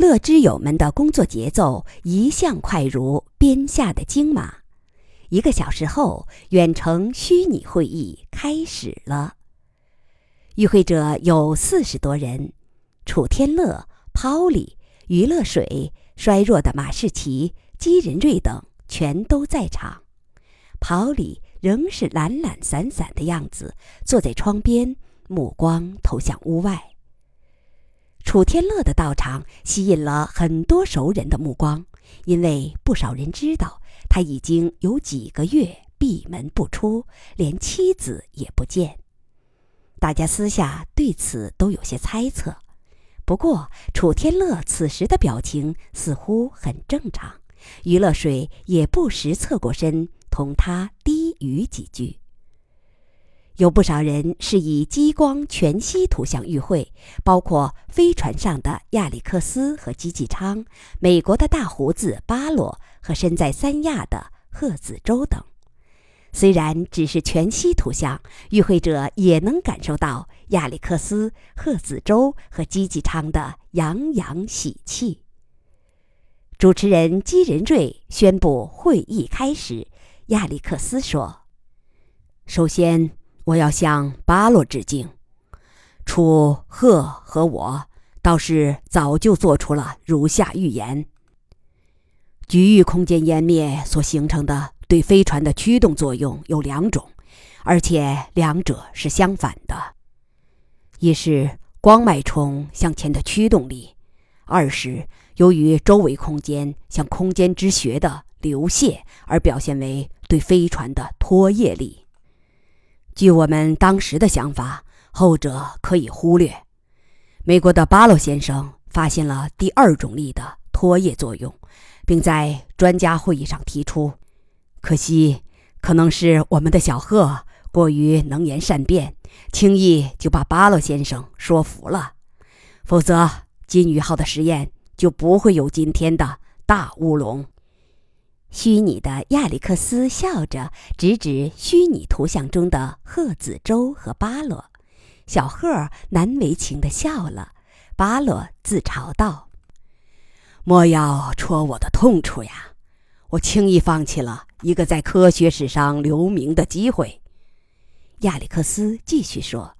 乐之友们的工作节奏一向快如鞭下的精马。一个小时后，远程虚拟会议开始了。与会者有四十多人，楚天乐、抛里、余乐水、衰弱的马士奇、姬仁瑞等全都在场。抛里仍是懒懒散散的样子，坐在窗边，目光投向屋外。楚天乐的到场吸引了很多熟人的目光，因为不少人知道他已经有几个月闭门不出，连妻子也不见。大家私下对此都有些猜测，不过楚天乐此时的表情似乎很正常，于乐水也不时侧过身同他低语几句。有不少人是以激光全息图像与会，包括飞船上的亚历克斯和基纪昌，美国的大胡子巴洛和身在三亚的贺子洲等。虽然只是全息图像，与会者也能感受到亚历克斯、贺子洲和基纪昌的洋洋喜气。主持人基仁瑞宣布会议开始。亚历克斯说：“首先。”我要向巴洛致敬，楚赫和我倒是早就做出了如下预言：局域空间湮灭所形成的对飞船的驱动作用有两种，而且两者是相反的：一是光脉冲向前的驱动力，二是由于周围空间向空间之穴的流泻而表现为对飞船的拖曳力。据我们当时的想法，后者可以忽略。美国的巴洛先生发现了第二种力的拖曳作用，并在专家会议上提出。可惜，可能是我们的小贺过于能言善辩，轻易就把巴洛先生说服了。否则，金鱼号的实验就不会有今天的大乌龙。虚拟的亚历克斯笑着指指虚拟图像中的贺子洲和巴洛，小贺难为情地笑了。巴洛自嘲道：“莫要戳我的痛处呀！我轻易放弃了一个在科学史上留名的机会。”亚历克斯继续说：“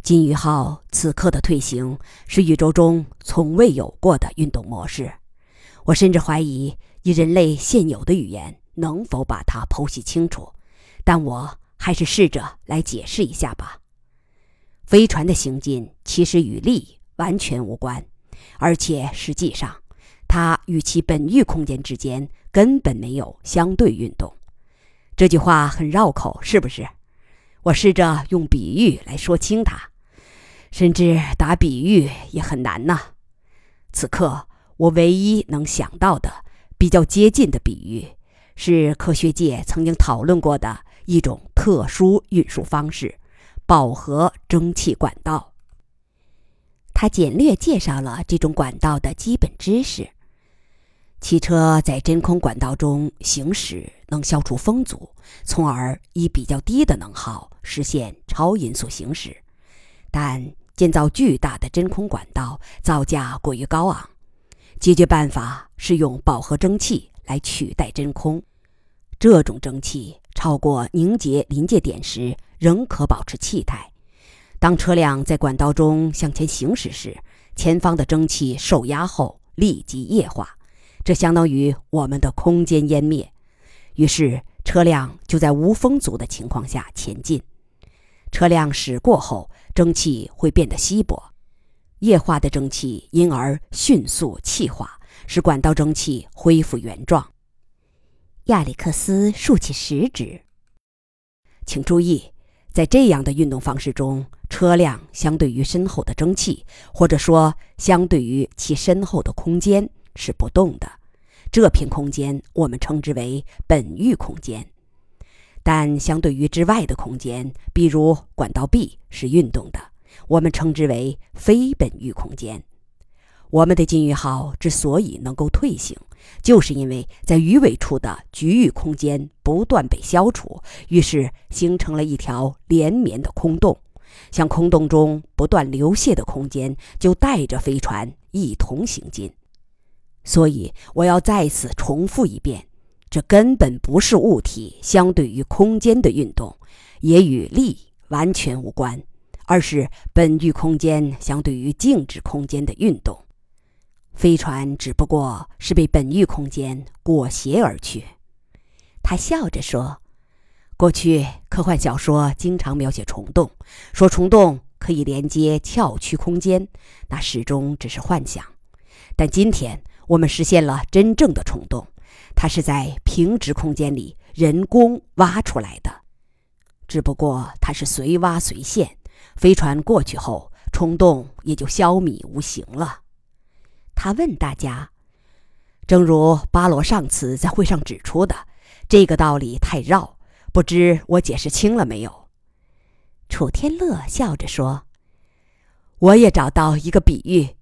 金鱼号此刻的退行是宇宙中从未有过的运动模式，我甚至怀疑。”以人类现有的语言，能否把它剖析清楚？但我还是试着来解释一下吧。飞船的行进其实与力完全无关，而且实际上，它与其本域空间之间根本没有相对运动。这句话很绕口，是不是？我试着用比喻来说清它，甚至打比喻也很难呐。此刻，我唯一能想到的。比较接近的比喻，是科学界曾经讨论过的一种特殊运输方式——饱和蒸汽管道。他简略介绍了这种管道的基本知识：汽车在真空管道中行驶，能消除风阻，从而以比较低的能耗实现超音速行驶。但建造巨大的真空管道造价过于高昂。解决办法是用饱和蒸汽来取代真空，这种蒸汽超过凝结临界点时仍可保持气态。当车辆在管道中向前行驶时，前方的蒸汽受压后立即液化，这相当于我们的空间湮灭。于是车辆就在无风阻的情况下前进。车辆驶过后，蒸汽会变得稀薄。液化的蒸汽因而迅速气化，使管道蒸汽恢复原状。亚历克斯竖起食指，请注意，在这样的运动方式中，车辆相对于身后的蒸汽，或者说相对于其身后的空间是不动的。这片空间我们称之为本域空间，但相对于之外的空间，比如管道壁，是运动的。我们称之为非本域空间。我们的金鱼号之所以能够退行，就是因为在鱼尾处的局域空间不断被消除，于是形成了一条连绵的空洞。像空洞中不断流泻的空间，就带着飞船一同行进。所以我要再次重复一遍：这根本不是物体相对于空间的运动，也与力完全无关，而是本域空间相对于静止空间的运动。飞船只不过是被本域空间裹挟而去。他笑着说：“过去科幻小说经常描写虫洞，说虫洞可以连接鞘区空间，那始终只是幻想。但今天我们实现了真正的虫洞，它是在平直空间里人工挖出来的，只不过它是随挖随现，飞船过去后，虫洞也就消弭无形了。”他问大家：“正如巴罗上次在会上指出的。”这个道理太绕，不知我解释清了没有？楚天乐笑着说：“我也找到一个比喻。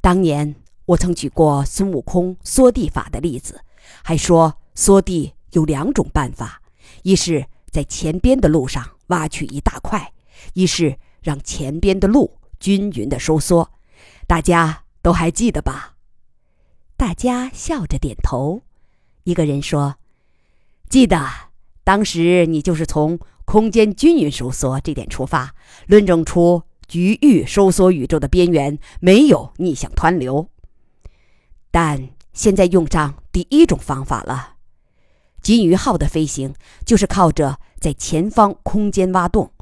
当年我曾举过孙悟空缩地法的例子，还说缩地有两种办法：一是在前边的路上挖去一大块，一是让前边的路均匀的收缩。大家都还记得吧？”大家笑着点头。一个人说。记得当时你就是从空间均匀收缩这点出发，论证出局域收缩宇宙的边缘没有逆向湍流。但现在用上第一种方法了，金鱼号的飞行就是靠着在前方空间挖洞，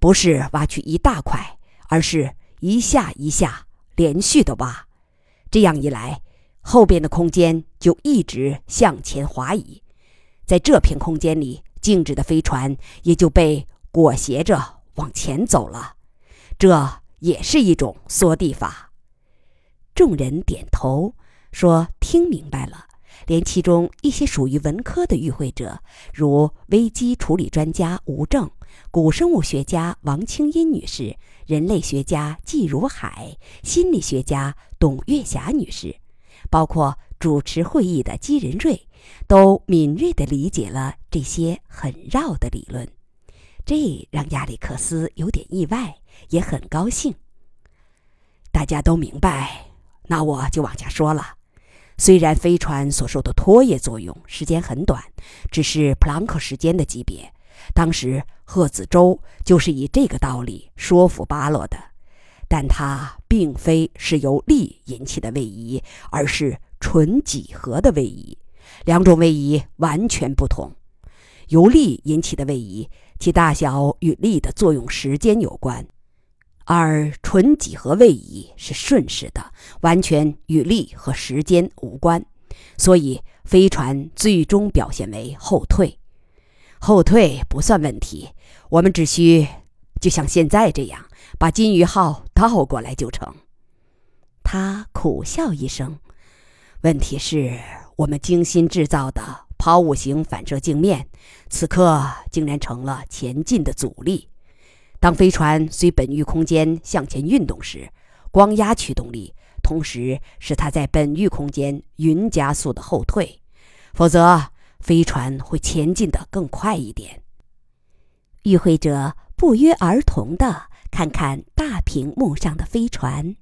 不是挖去一大块，而是一下一下连续的挖。这样一来，后边的空间就一直向前滑移。在这片空间里，静止的飞船也就被裹挟着往前走了，这也是一种缩地法。众人点头说：“听明白了。”连其中一些属于文科的与会者，如危机处理专家吴正、古生物学家王清音女士、人类学家季如海、心理学家董月霞女士，包括主持会议的姬仁瑞。都敏锐地理解了这些很绕的理论，这让亚历克斯有点意外，也很高兴。大家都明白，那我就往下说了。虽然飞船所受的拖曳作用时间很短，只是普朗克时间的级别，当时贺子舟就是以这个道理说服巴洛的，但它并非是由力引起的位移，而是纯几何的位移。两种位移完全不同，由力引起的位移，其大小与力的作用时间有关；而纯几何位移是瞬时的，完全与力和时间无关。所以飞船最终表现为后退。后退不算问题，我们只需就像现在这样，把金鱼号倒过来就成。他苦笑一声，问题是。我们精心制造的抛物型反射镜面，此刻竟然成了前进的阻力。当飞船随本域空间向前运动时，光压驱动力同时使它在本域空间匀加速的后退，否则飞船会前进的更快一点。与会者不约而同地看看大屏幕上的飞船。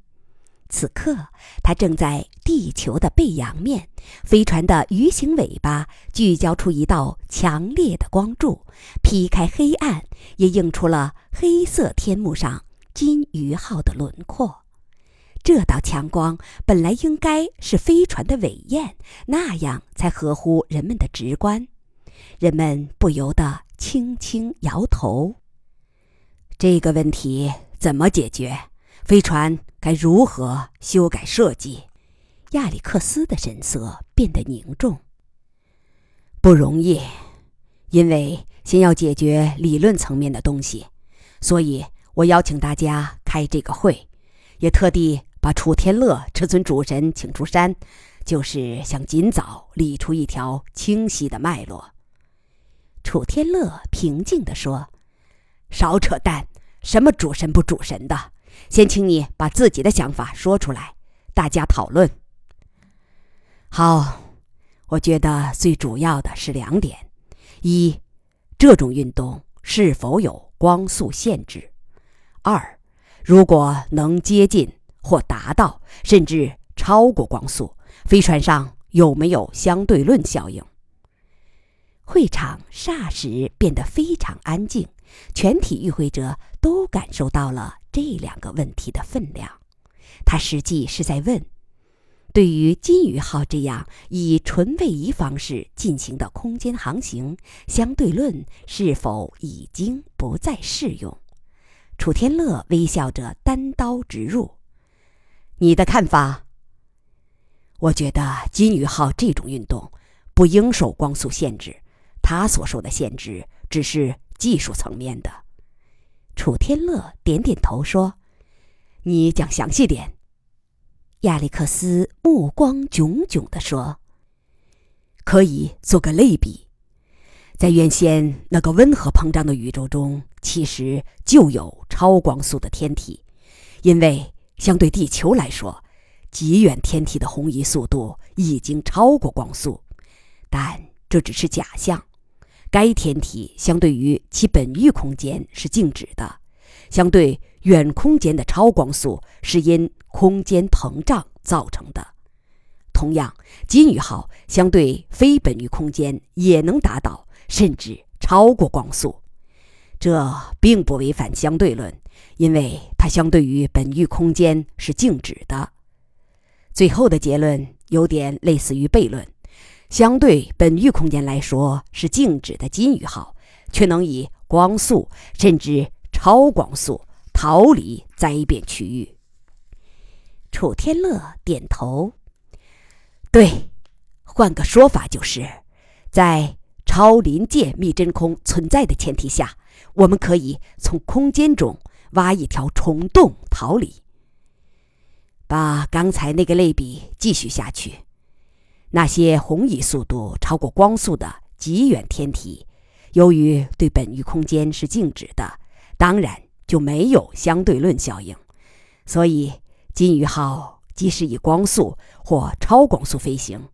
此刻，它正在地球的背阳面，飞船的鱼形尾巴聚焦出一道强烈的光柱，劈开黑暗，也映出了黑色天幕上金鱼号的轮廓。这道强光本来应该是飞船的尾焰，那样才合乎人们的直观。人们不由得轻轻摇头。这个问题怎么解决？飞船？该如何修改设计？亚历克斯的神色变得凝重。不容易，因为先要解决理论层面的东西，所以我邀请大家开这个会，也特地把楚天乐这尊主神请出山，就是想尽早理出一条清晰的脉络。楚天乐平静地说：“少扯淡，什么主神不主神的。”先请你把自己的想法说出来，大家讨论。好，我觉得最主要的是两点：一，这种运动是否有光速限制；二，如果能接近或达到，甚至超过光速，飞船上有没有相对论效应？会场霎时变得非常安静，全体与会者都感受到了这两个问题的分量。他实际是在问：对于金鱼号这样以纯位移方式进行的空间航行，相对论是否已经不再适用？楚天乐微笑着单刀直入：“你的看法？”我觉得金鱼号这种运动不应受光速限制。他所受的限制只是技术层面的。楚天乐点点头说：“你讲详细点。”亚历克斯目光炯炯地说：“可以做个类比，在原先那个温和膨胀的宇宙中，其实就有超光速的天体，因为相对地球来说，极远天体的红移速度已经超过光速，但这只是假象。”该天体相对于其本域空间是静止的，相对远空间的超光速是因空间膨胀造成的。同样，金鱼号相对非本域空间也能达到甚至超过光速，这并不违反相对论，因为它相对于本域空间是静止的。最后的结论有点类似于悖论。相对本域空间来说是静止的金鱼号，却能以光速甚至超光速逃离灾变区域。楚天乐点头，对，换个说法就是，在超临界密真空存在的前提下，我们可以从空间中挖一条虫洞逃离。把刚才那个类比继续下去。那些红移速度超过光速的极远天体，由于对本域空间是静止的，当然就没有相对论效应。所以，金鱼号即使以光速或超光速飞行，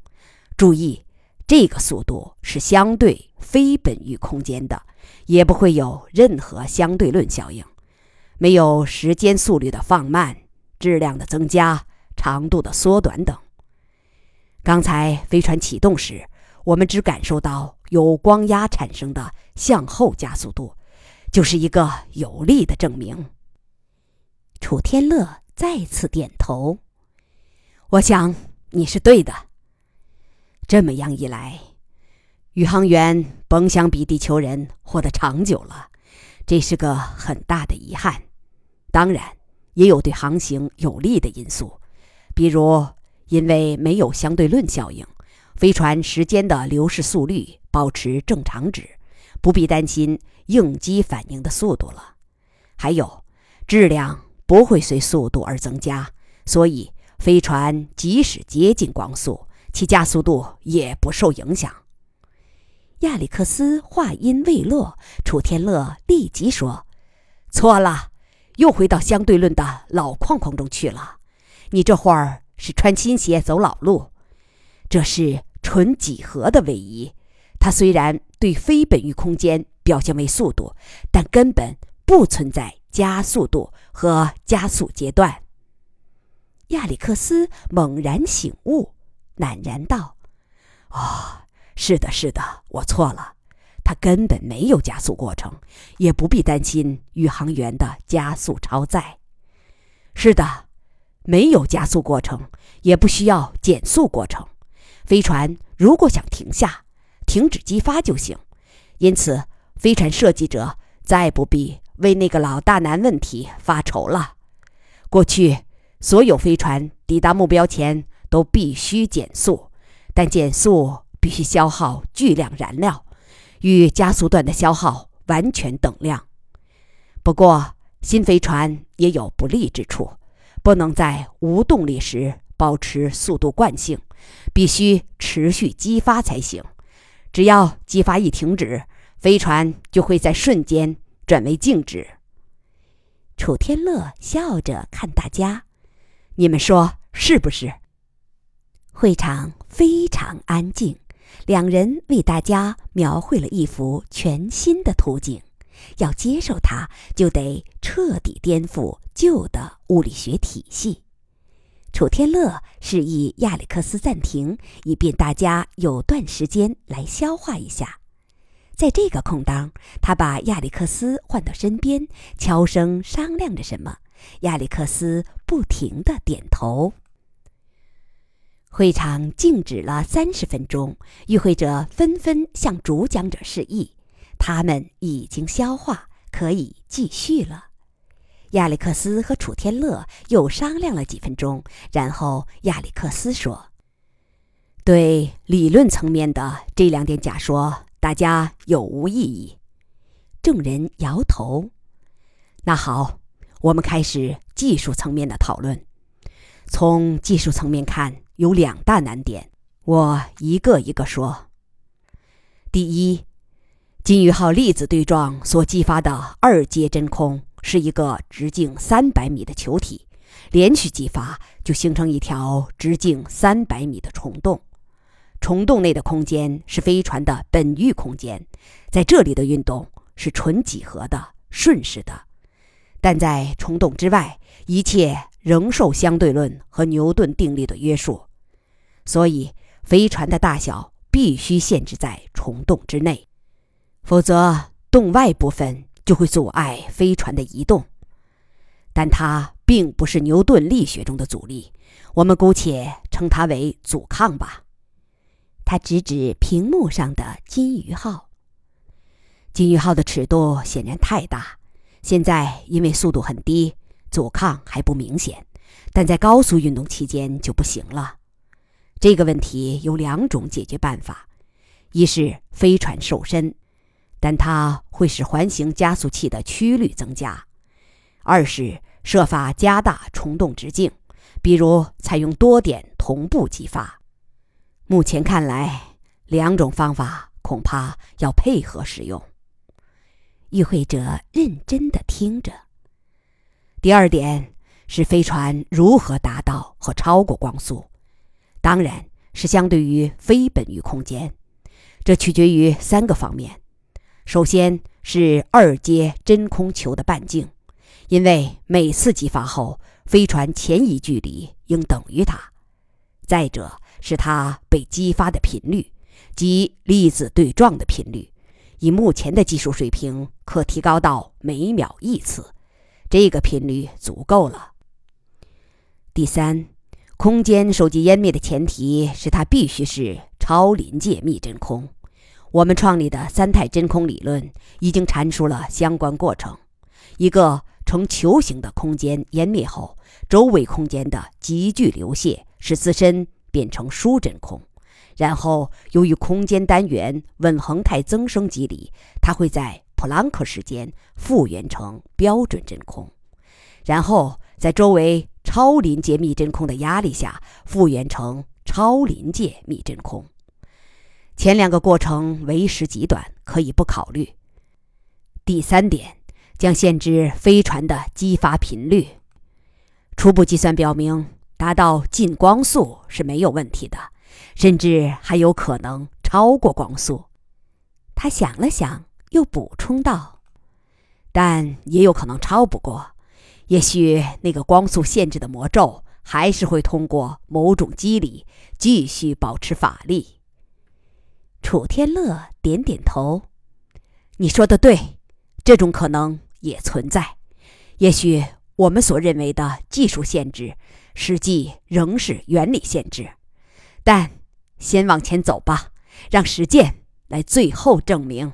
注意，这个速度是相对非本域空间的，也不会有任何相对论效应，没有时间速率的放慢、质量的增加、长度的缩短等。刚才飞船启动时，我们只感受到由光压产生的向后加速度，就是一个有力的证明。楚天乐再次点头，我想你是对的。这么样一来，宇航员甭想比地球人活得长久了，这是个很大的遗憾。当然，也有对航行有利的因素，比如。因为没有相对论效应，飞船时间的流逝速率保持正常值，不必担心应激反应的速度了。还有，质量不会随速度而增加，所以飞船即使接近光速，其加速度也不受影响。亚历克斯话音未落，楚天乐立即说：“错了，又回到相对论的老框框中去了。你这会儿。”是穿新鞋走老路，这是纯几何的位移。它虽然对非本域空间表现为速度，但根本不存在加速度和加速阶段。亚历克斯猛然醒悟，赧然道：“哦，是的，是的，我错了。它根本没有加速过程，也不必担心宇航员的加速超载。是的。”没有加速过程，也不需要减速过程。飞船如果想停下，停止激发就行。因此，飞船设计者再不必为那个老大难问题发愁了。过去，所有飞船抵达目标前都必须减速，但减速必须消耗巨量燃料，与加速段的消耗完全等量。不过，新飞船也有不利之处。不能在无动力时保持速度惯性，必须持续激发才行。只要激发一停止，飞船就会在瞬间转为静止。楚天乐笑着看大家：“你们说是不是？”会场非常安静，两人为大家描绘了一幅全新的图景。要接受它，就得彻底颠覆旧的物理学体系。楚天乐示意亚历克斯暂停，以便大家有段时间来消化一下。在这个空当，他把亚历克斯唤到身边，悄声商量着什么。亚历克斯不停的点头。会场静止了三十分钟，与会者纷纷向主讲者示意，他们已经消化，可以继续了。亚历克斯和楚天乐又商量了几分钟，然后亚历克斯说：“对理论层面的这两点假说，大家有无异议？”众人摇头。那好，我们开始技术层面的讨论。从技术层面看，有两大难点，我一个一个说。第一，金鱼号粒子对撞所激发的二阶真空。是一个直径三百米的球体，连续激发就形成一条直径三百米的虫洞。虫洞内的空间是飞船的本域空间，在这里的运动是纯几何的、顺势的。但在虫洞之外，一切仍受相对论和牛顿定律的约束，所以飞船的大小必须限制在虫洞之内，否则洞外部分。就会阻碍飞船的移动，但它并不是牛顿力学中的阻力，我们姑且称它为阻抗吧。他指指屏幕上的金鱼号。金鱼号的尺度显然太大，现在因为速度很低，阻抗还不明显，但在高速运动期间就不行了。这个问题有两种解决办法：一是飞船瘦身。但它会使环形加速器的曲率增加。二是设法加大虫洞直径，比如采用多点同步激发。目前看来，两种方法恐怕要配合使用。与会者认真的听着。第二点是飞船如何达到和超过光速，当然是相对于非本域空间，这取决于三个方面。首先是二阶真空球的半径，因为每次激发后，飞船前移距离应等于它。再者是它被激发的频率，即粒子对撞的频率，以目前的技术水平，可提高到每秒一次。这个频率足够了。第三，空间收集湮灭的前提是它必须是超临界密真空。我们创立的三态真空理论已经阐述了相关过程：一个呈球形的空间湮灭后，周围空间的急剧流泻使自身变成疏真空；然后由于空间单元稳恒态增生机理，它会在普朗克时间复原成标准真空；然后在周围超临界密真空的压力下复原成超临界密真空。前两个过程为时极短，可以不考虑。第三点，将限制飞船的激发频率。初步计算表明，达到近光速是没有问题的，甚至还有可能超过光速。他想了想，又补充道：“但也有可能超不过。也许那个光速限制的魔咒还是会通过某种机理继续保持法力。”楚天乐点点头：“你说的对，这种可能也存在。也许我们所认为的技术限制，实际仍是原理限制。但先往前走吧，让实践来最后证明。”